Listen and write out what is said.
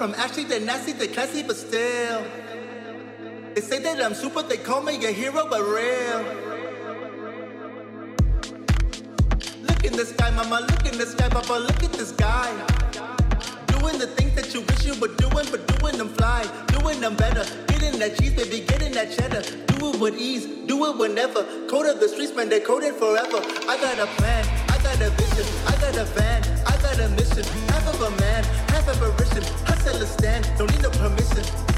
from ashy to nasty to classy, but still. They say that I'm super, they call me a hero, but real. Look in the sky, mama, look in the sky, papa, look at this guy. Doing the things that you wish you were doing, but doing them fly, doing them better. Getting that cheese, baby, getting that cheddar. Do it with ease, do it whenever. Code of the streets, man, they code it forever. I got a plan, I got a vision, I got a van, Got a mission. Half of a man, half of a apparition. Hustle a stand, don't need no permission.